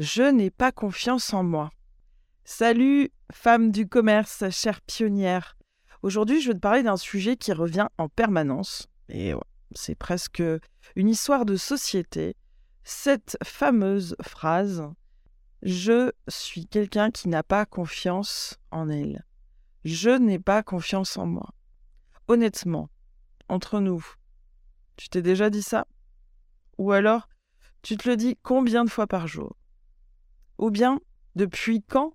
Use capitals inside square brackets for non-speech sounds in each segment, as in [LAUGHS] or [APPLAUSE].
Je n'ai pas confiance en moi. Salut, femme du commerce, chère pionnière. Aujourd'hui, je vais te parler d'un sujet qui revient en permanence. Et c'est presque une histoire de société. Cette fameuse phrase Je suis quelqu'un qui n'a pas confiance en elle. Je n'ai pas confiance en moi. Honnêtement, entre nous, tu t'es déjà dit ça? Ou alors, tu te le dis combien de fois par jour? Ou bien, depuis quand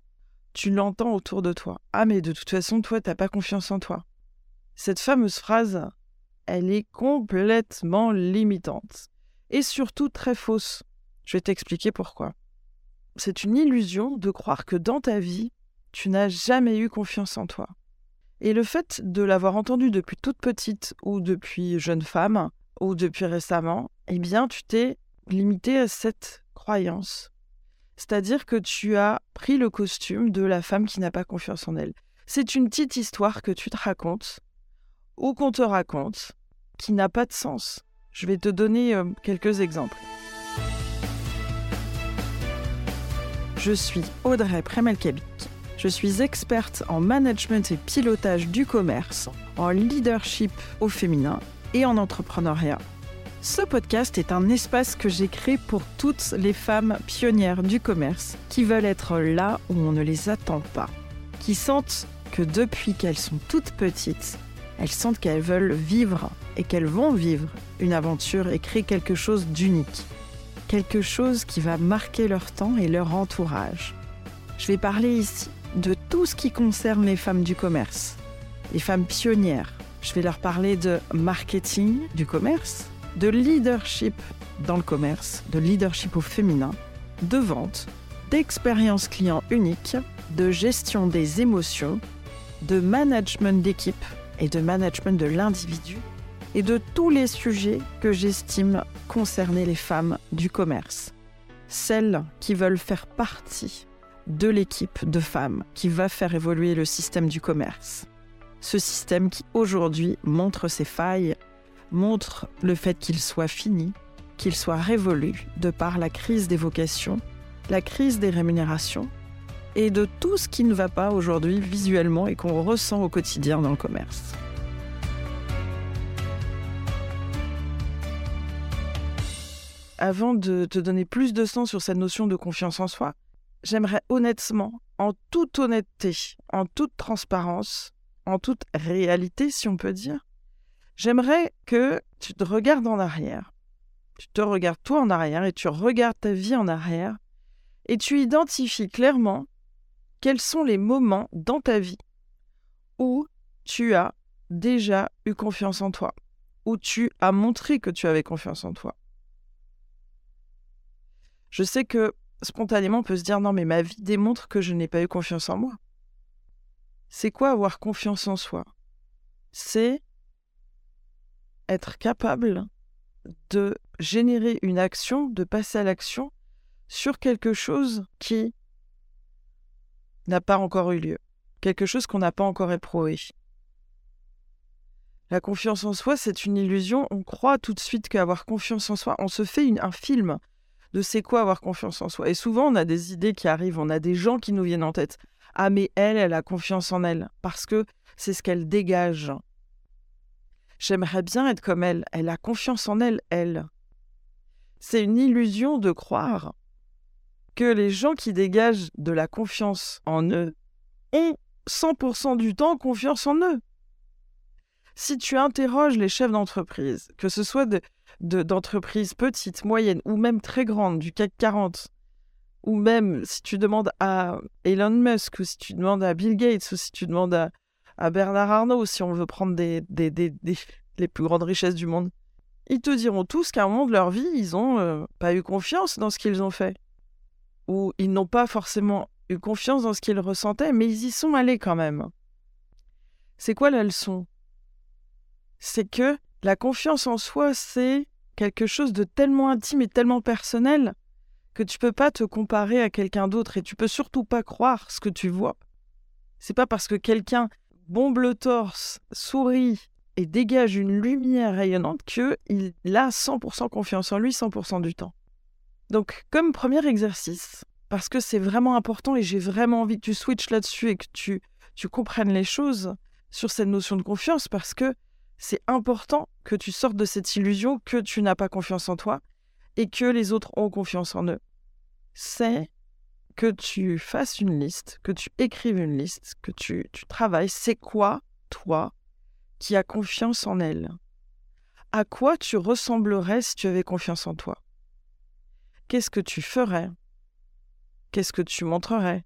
tu l'entends autour de toi? Ah, mais de toute façon, toi, t'as pas confiance en toi. Cette fameuse phrase, elle est complètement limitante. Et surtout très fausse. Je vais t'expliquer pourquoi. C'est une illusion de croire que dans ta vie, tu n'as jamais eu confiance en toi. Et le fait de l'avoir entendu depuis toute petite ou depuis jeune femme ou depuis récemment, eh bien, tu t'es limité à cette croyance. C'est-à-dire que tu as pris le costume de la femme qui n'a pas confiance en elle. C'est une petite histoire que tu te racontes ou qu'on te raconte qui n'a pas de sens. Je vais te donner euh, quelques exemples. Je suis Audrey Premelkabik. Je suis experte en management et pilotage du commerce, en leadership au féminin et en entrepreneuriat. Ce podcast est un espace que j'ai créé pour toutes les femmes pionnières du commerce qui veulent être là où on ne les attend pas, qui sentent que depuis qu'elles sont toutes petites, elles sentent qu'elles veulent vivre et qu'elles vont vivre une aventure et créer quelque chose d'unique, quelque chose qui va marquer leur temps et leur entourage. Je vais parler ici de tout ce qui concerne les femmes du commerce, les femmes pionnières. Je vais leur parler de marketing du commerce, de leadership dans le commerce, de leadership au féminin, de vente, d'expérience client unique, de gestion des émotions, de management d'équipe et de management de l'individu, et de tous les sujets que j'estime concerner les femmes du commerce, celles qui veulent faire partie de l'équipe de femmes qui va faire évoluer le système du commerce. Ce système qui aujourd'hui montre ses failles montre le fait qu'il soit fini, qu'il soit révolu de par la crise des vocations, la crise des rémunérations et de tout ce qui ne va pas aujourd'hui visuellement et qu'on ressent au quotidien dans le commerce. Avant de te donner plus de sens sur cette notion de confiance en soi, j'aimerais honnêtement, en toute honnêteté, en toute transparence, en toute réalité, si on peut dire, J'aimerais que tu te regardes en arrière. Tu te regardes toi en arrière et tu regardes ta vie en arrière et tu identifies clairement quels sont les moments dans ta vie où tu as déjà eu confiance en toi, où tu as montré que tu avais confiance en toi. Je sais que spontanément on peut se dire non mais ma vie démontre que je n'ai pas eu confiance en moi. C'est quoi avoir confiance en soi? C'est être capable de générer une action, de passer à l'action sur quelque chose qui n'a pas encore eu lieu, quelque chose qu'on n'a pas encore éprouvé. La confiance en soi, c'est une illusion. On croit tout de suite qu'avoir confiance en soi, on se fait un film de c'est quoi avoir confiance en soi. Et souvent, on a des idées qui arrivent, on a des gens qui nous viennent en tête. Ah, mais elle, elle a confiance en elle, parce que c'est ce qu'elle dégage. J'aimerais bien être comme elle. Elle a confiance en elle, elle. C'est une illusion de croire que les gens qui dégagent de la confiance en eux ont 100% du temps confiance en eux. Si tu interroges les chefs d'entreprise, que ce soit d'entreprises petites, moyennes ou même très grandes du CAC 40, ou même si tu demandes à Elon Musk, ou si tu demandes à Bill Gates, ou si tu demandes à, à Bernard Arnault, si on veut prendre des, des, des, les plus grandes richesses du monde, ils te diront tous qu'à un moment de leur vie, ils n'ont euh, pas eu confiance dans ce qu'ils ont fait. Ou ils n'ont pas forcément eu confiance dans ce qu'ils ressentaient, mais ils y sont allés quand même. C'est quoi la leçon? C'est que la confiance en soi, c'est quelque chose de tellement intime et tellement personnel que tu peux pas te comparer à quelqu'un d'autre et tu peux surtout pas croire ce que tu vois. C'est pas parce que quelqu'un bombe le torse, sourit et dégage une lumière rayonnante qu'il a 100% confiance en lui 100% du temps. Donc, comme premier exercice, parce que c'est vraiment important et j'ai vraiment envie que tu switches là-dessus et que tu, tu comprennes les choses sur cette notion de confiance parce que c'est important que tu sortes de cette illusion que tu n'as pas confiance en toi et que les autres ont confiance en eux. C'est que tu fasses une liste, que tu écrives une liste, que tu, travailles. C'est quoi, toi, qui a confiance en elle? À quoi tu ressemblerais si tu avais confiance en toi? Qu'est-ce que tu ferais? Qu'est-ce que tu montrerais?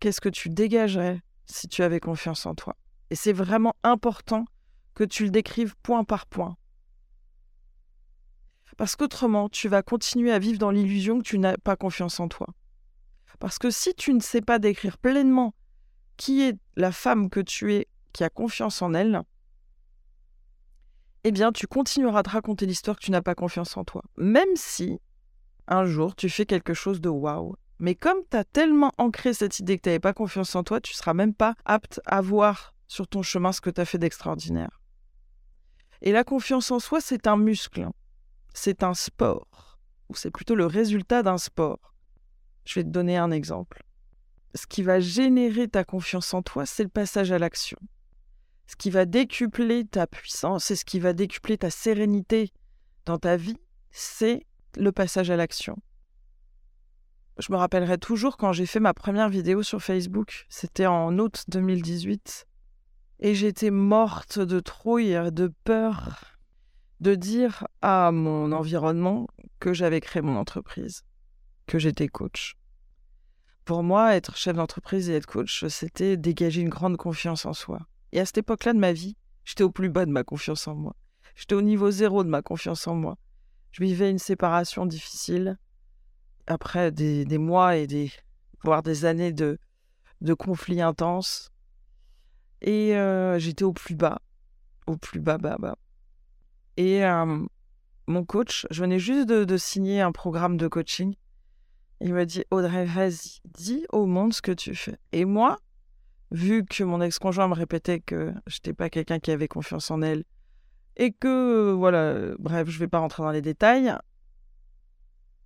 Qu'est-ce que tu dégagerais si tu avais confiance en toi? Et c'est vraiment important que tu le décrives point par point. Parce qu'autrement, tu vas continuer à vivre dans l'illusion que tu n'as pas confiance en toi. Parce que si tu ne sais pas décrire pleinement qui est la femme que tu es qui a confiance en elle, eh bien, tu continueras de raconter l'histoire que tu n'as pas confiance en toi. Même si, un jour, tu fais quelque chose de waouh. Mais comme tu as tellement ancré cette idée que tu n'avais pas confiance en toi, tu seras même pas apte à voir sur ton chemin ce que tu as fait d'extraordinaire. Et la confiance en soi, c'est un muscle c'est un sport, ou c'est plutôt le résultat d'un sport. Je vais te donner un exemple. Ce qui va générer ta confiance en toi, c'est le passage à l'action. Ce qui va décupler ta puissance et ce qui va décupler ta sérénité dans ta vie, c'est le passage à l'action. Je me rappellerai toujours quand j'ai fait ma première vidéo sur Facebook, c'était en août 2018, et j'étais morte de trouille, de peur, de dire à mon environnement que j'avais créé mon entreprise, que j'étais coach. Pour moi, être chef d'entreprise et être coach, c'était dégager une grande confiance en soi. Et à cette époque-là de ma vie, j'étais au plus bas de ma confiance en moi. J'étais au niveau zéro de ma confiance en moi. Je vivais une séparation difficile après des, mois et des voire des années de, de conflits intenses. Et euh, j'étais au plus bas, au plus bas, bas, bas. Et mon coach, je venais juste de, signer un programme de coaching. Il me dit Audrey, vas-y, dis au monde ce que tu fais. Et moi, vu que mon ex-conjoint me répétait que je n'étais pas quelqu'un qui avait confiance en elle, et que, voilà, bref, je vais pas rentrer dans les détails,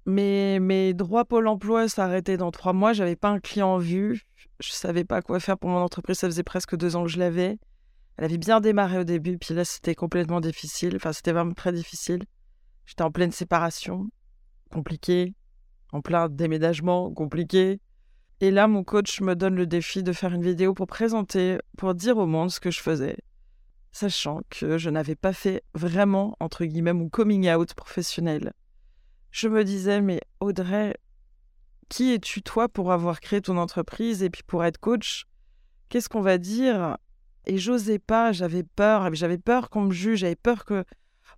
mais mes droits Pôle emploi s'arrêtaient dans trois mois, j'avais pas un client en vue, je savais pas quoi faire pour mon entreprise, ça faisait presque deux ans que je l'avais. Elle avait bien démarré au début, puis là, c'était complètement difficile. Enfin, c'était vraiment très difficile. J'étais en pleine séparation, compliqué, en plein déménagement, compliqué. Et là, mon coach me donne le défi de faire une vidéo pour présenter, pour dire au monde ce que je faisais, sachant que je n'avais pas fait vraiment, entre guillemets, mon coming out professionnel. Je me disais, mais Audrey, qui es-tu toi pour avoir créé ton entreprise et puis pour être coach? Qu'est-ce qu'on va dire? Et j'osais pas, j'avais peur, j'avais peur qu'on me juge, j'avais peur qu'on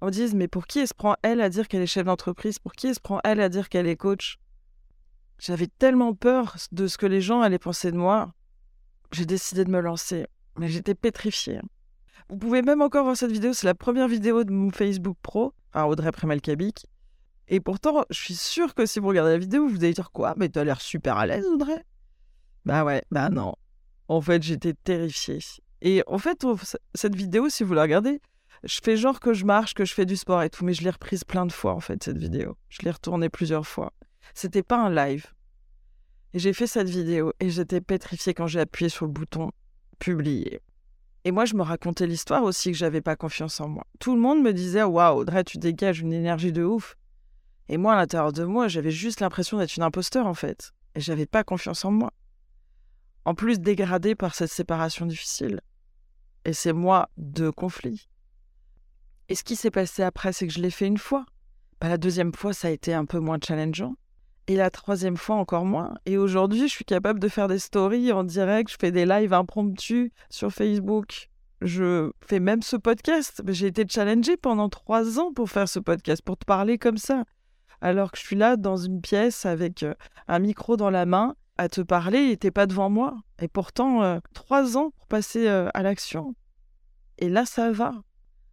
me dise mais pour qui elle se prend elle à dire qu'elle est chef d'entreprise? Pour qui elle se prend elle à dire qu'elle est coach? J'avais tellement peur de ce que les gens allaient penser de moi. J'ai décidé de me lancer, mais j'étais pétrifiée. Vous pouvez même encore voir cette vidéo, c'est la première vidéo de mon Facebook Pro, enfin Audrey Prémal-Kabic. Et pourtant, je suis sûre que si vous regardez la vidéo, vous allez dire quoi? Mais t'as l'air super à l'aise, Audrey? Bah ouais, bah non. En fait, j'étais terrifiée. Et en fait, cette vidéo, si vous la regardez, je fais genre que je marche, que je fais du sport et tout, mais je l'ai reprise plein de fois en fait, cette vidéo. Je l'ai retournée plusieurs fois. C'était pas un live. Et j'ai fait cette vidéo et j'étais pétrifiée quand j'ai appuyé sur le bouton publier. Et moi, je me racontais l'histoire aussi que j'avais pas confiance en moi. Tout le monde me disait Waouh, Audrey, tu dégages une énergie de ouf. Et moi, à l'intérieur de moi, j'avais juste l'impression d'être une imposteur en fait. Et j'avais pas confiance en moi. En plus, dégradée par cette séparation difficile et c'est moi de conflit. Et ce qui s'est passé après, c'est que je l'ai fait une fois. Bah, la deuxième fois, ça a été un peu moins challengeant. Et la troisième fois, encore moins. Et aujourd'hui, je suis capable de faire des stories en direct, je fais des lives impromptus sur Facebook. Je fais même ce podcast. J'ai été challengée pendant trois ans pour faire ce podcast, pour te parler comme ça. Alors que je suis là dans une pièce avec euh, un micro dans la main à te parler et t'es pas devant moi. Et pourtant, euh, trois ans pour passer euh, à l'action. Et là, ça va.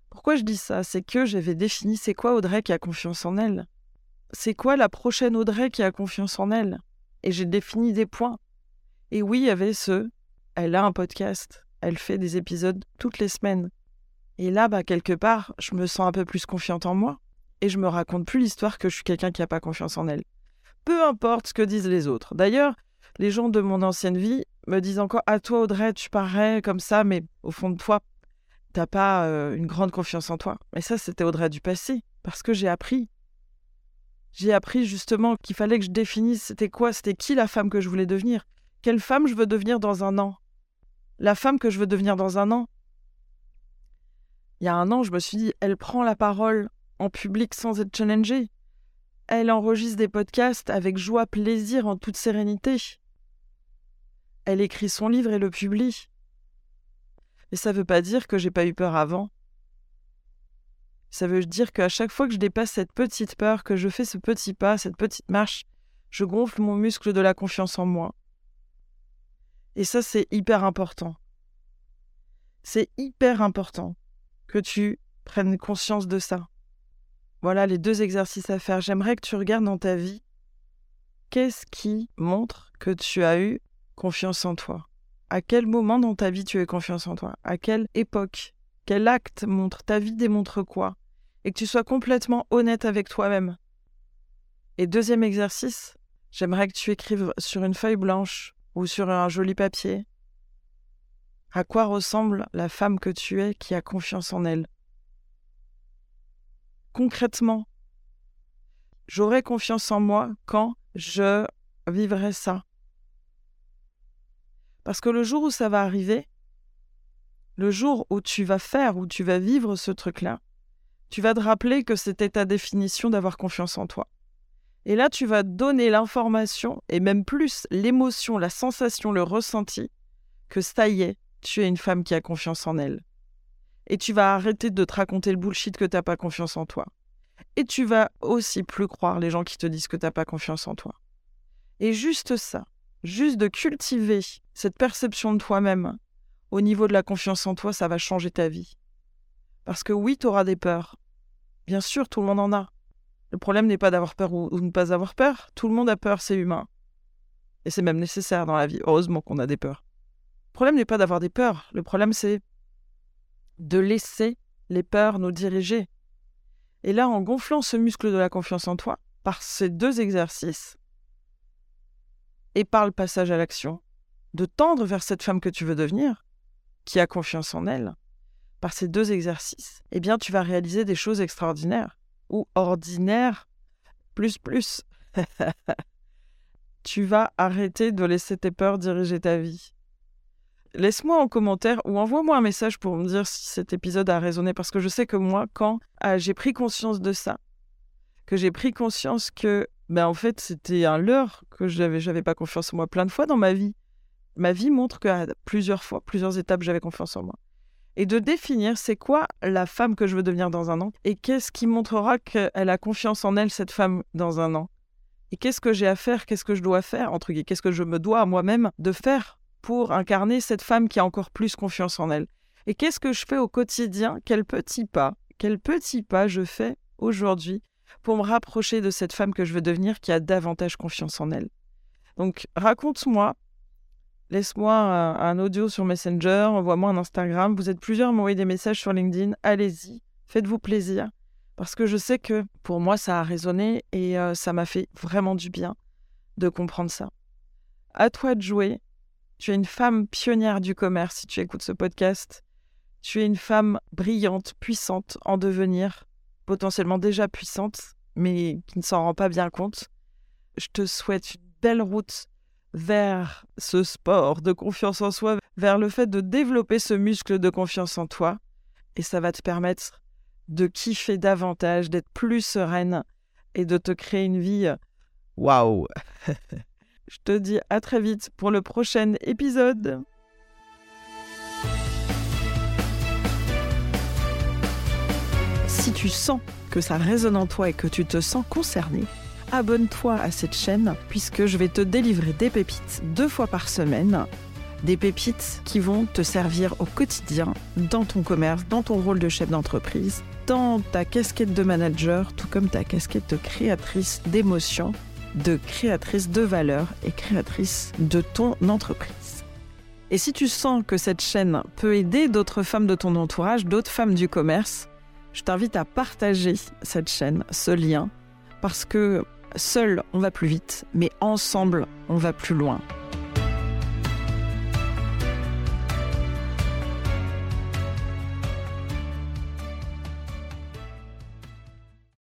Pourquoi je dis ça? C'est que j'avais défini c'est quoi Audrey qui a confiance en elle. C'est quoi la prochaine Audrey qui a confiance en elle? Et j'ai défini des points. Et oui, il y avait ce. Elle a un podcast. Elle fait des épisodes toutes les semaines. Et là, bah, quelque part, je me sens un peu plus confiante en moi. et je me raconte plus l'histoire que je suis quelqu'un qui n'a pas confiance en elle. Peu importe ce que disent les autres. D'ailleurs, les gens de mon ancienne vie me disent encore À toi, Audrey, tu parais comme ça, mais au fond de toi, t'as pas euh, une grande confiance en toi. Mais ça, c'était Audrey du passé, parce que j'ai appris. J'ai appris justement qu'il fallait que je définisse c'était quoi, c'était qui la femme que je voulais devenir. Quelle femme je veux devenir dans un an? La femme que je veux devenir dans un an? Il y a un an, je me suis dit Elle prend la parole en public sans être challengée. Elle enregistre des podcasts avec joie, plaisir, en toute sérénité. Elle écrit son livre et le publie. Et ça ne veut pas dire que j'ai pas eu peur avant. Ça veut dire qu'à chaque fois que je dépasse cette petite peur, que je fais ce petit pas, cette petite marche, je gonfle mon muscle de la confiance en moi. Et ça, c'est hyper important. C'est hyper important que tu prennes conscience de ça. Voilà les deux exercices à faire. J'aimerais que tu regardes dans ta vie qu'est-ce qui montre que tu as eu confiance en toi À quel moment dans ta vie tu as confiance en toi? À quelle époque? Quel acte montre? Ta vie démontre quoi? Et que tu sois complètement honnête avec toi-même. Et deuxième exercice, j'aimerais que tu écrives sur une feuille blanche ou sur un joli papier à quoi ressemble la femme que tu es qui a confiance en elle? Concrètement, j'aurai confiance en moi quand je vivrai ça. Parce que le jour où ça va arriver, le jour où tu vas faire, où tu vas vivre ce truc-là, tu vas te rappeler que c'était ta définition d'avoir confiance en toi. Et là, tu vas donner l'information, et même plus l'émotion, la sensation, le ressenti, que ça y est, tu es une femme qui a confiance en elle. Et tu vas arrêter de te raconter le bullshit que tu n'as pas confiance en toi. Et tu vas aussi plus croire les gens qui te disent que tu n'as pas confiance en toi. Et juste ça, juste de cultiver cette perception de toi-même au niveau de la confiance en toi, ça va changer ta vie. Parce que oui, tu auras des peurs. Bien sûr, tout le monde en a. Le problème n'est pas d'avoir peur ou, de ne pas avoir peur. Tout le monde a peur, c'est humain. Et c'est même nécessaire dans la vie. Heureusement qu'on a des peurs. Le problème n'est pas d'avoir des peurs. Le problème, c'est de laisser les peurs nous diriger. Et là, en gonflant ce muscle de la confiance en toi, par ces deux exercices, et par le passage à l'action, de tendre vers cette femme que tu veux devenir, qui a confiance en elle, par ces deux exercices, eh bien tu vas réaliser des choses extraordinaires ou ordinaires, plus plus. [LAUGHS] tu vas arrêter de laisser tes peurs diriger ta vie. Laisse-moi en commentaire ou envoie-moi un message pour me dire si cet épisode a résonné parce que je sais que moi, quand ah, j'ai pris conscience de ça, que j'ai pris conscience que ben en fait, c'était un leurre que j'avais, j'avais pas confiance en moi plein de fois dans ma vie. Ma vie montre qu'à plusieurs fois, plusieurs étapes, j'avais confiance en moi. Et de définir c'est quoi la femme que je veux devenir dans un an et qu'est-ce qui montrera qu'elle a confiance en elle, cette femme, dans un an. Et qu'est-ce que j'ai à faire, qu'est-ce que je dois faire, entre guillemets, qu'est-ce que je me dois à moi-même de faire pour incarner cette femme qui a encore plus confiance en elle. Et qu'est-ce que je fais au quotidien Quel petit pas, quel petit pas je fais aujourd'hui pour me rapprocher de cette femme que je veux devenir qui a davantage confiance en elle. Donc raconte-moi, laisse-moi un, audio sur Messenger, envoie-moi un Instagram. Vous êtes plusieurs à m'envoyer des messages sur LinkedIn. Allez-y, faites-vous plaisir. Parce que je sais que pour moi, ça a résonné et euh, ça m'a fait vraiment du bien de comprendre ça. À toi de jouer. Tu es une femme pionnière du commerce si tu écoutes ce podcast. Tu es une femme brillante, puissante, en devenir potentiellement déjà puissante, mais qui ne s'en rend pas bien compte. Je te souhaite une belle route vers ce sport de confiance en soi, vers le fait de développer ce muscle de confiance en toi. Et ça va te permettre de kiffer davantage, d'être plus sereine et de te créer une vie waouh. [LAUGHS] Je te dis à très vite pour le prochain épisode. Si tu sens que ça résonne en toi et que tu te sens concerné, abonne-toi à cette chaîne puisque je vais te délivrer des pépites deux fois par semaine. Des pépites qui vont te servir au quotidien dans ton commerce, dans ton rôle de chef d'entreprise, dans ta casquette de manager, tout comme ta casquette de créatrice d'émotions, de créatrice de valeur et créatrice de ton entreprise. Et si tu sens que cette chaîne peut aider d'autres femmes de ton entourage, d'autres femmes du commerce, Je t'invite à partager cette chaîne, ce lien, parce que seul on va plus vite, mais ensemble on va plus loin.